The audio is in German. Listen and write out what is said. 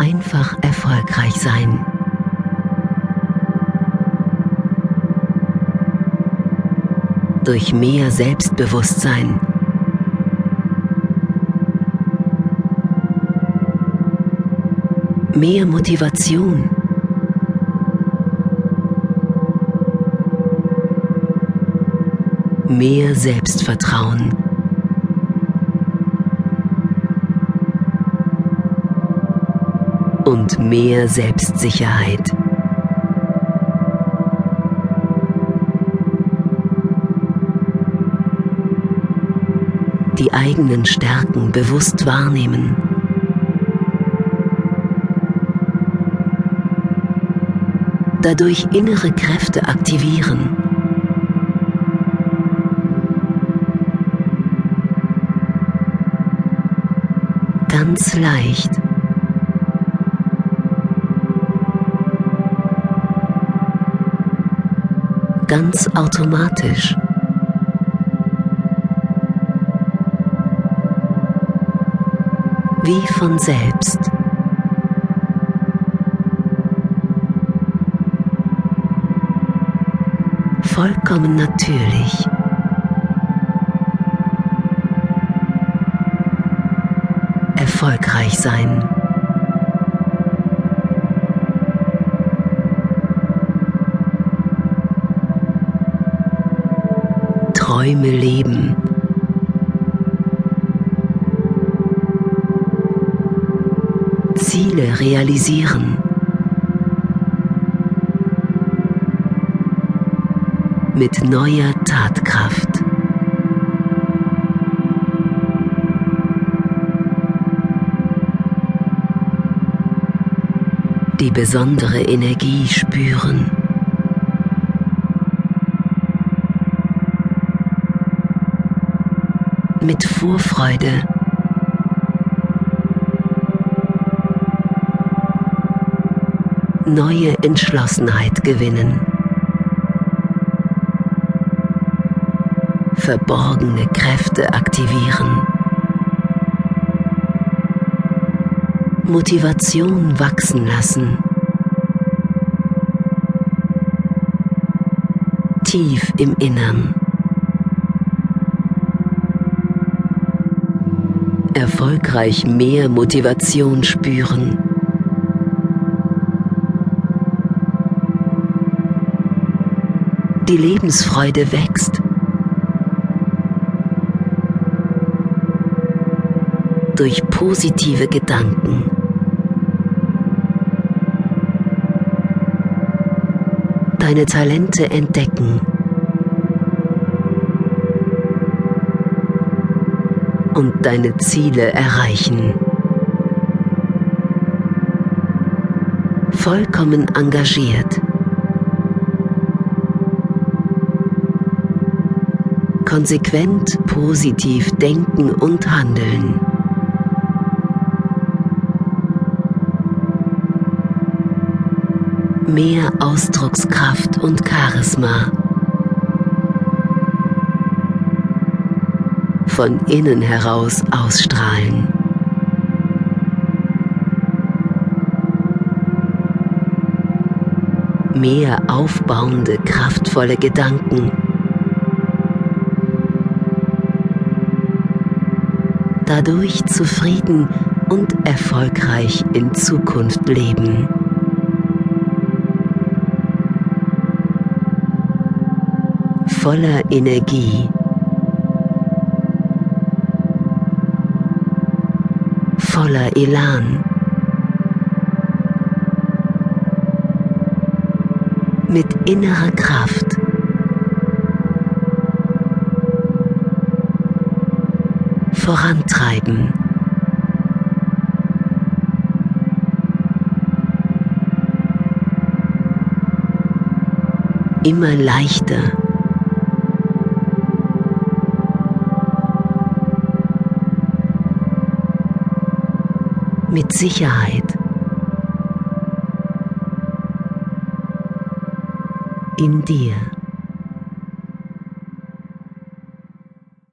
einfach erfolgreich sein. Durch mehr Selbstbewusstsein. Mehr Motivation. Mehr Selbstvertrauen. Und mehr Selbstsicherheit. Die eigenen Stärken bewusst wahrnehmen. Dadurch innere Kräfte aktivieren. Ganz leicht ganz automatisch. Wie von selbst. Vollkommen natürlich. Erfolgreich sein. Träume leben. Ziele realisieren. Mit neuer Tatkraft. Die besondere Energie spüren. Mit Vorfreude. Neue Entschlossenheit gewinnen. Verborgene Kräfte aktivieren. Motivation wachsen lassen. Tief im Innern. Erfolgreich mehr Motivation spüren. Die Lebensfreude wächst. Durch positive Gedanken. Deine Talente entdecken. Und deine Ziele erreichen. Vollkommen engagiert. Konsequent positiv denken und handeln. Mehr Ausdruckskraft und Charisma. Von innen heraus ausstrahlen. Mehr aufbauende, kraftvolle Gedanken. Dadurch zufrieden und erfolgreich in Zukunft leben. Voller Energie voller Elan. Mit innerer Kraft. Vorantreiben. Immer leichter. Mit Sicherheit. In dir.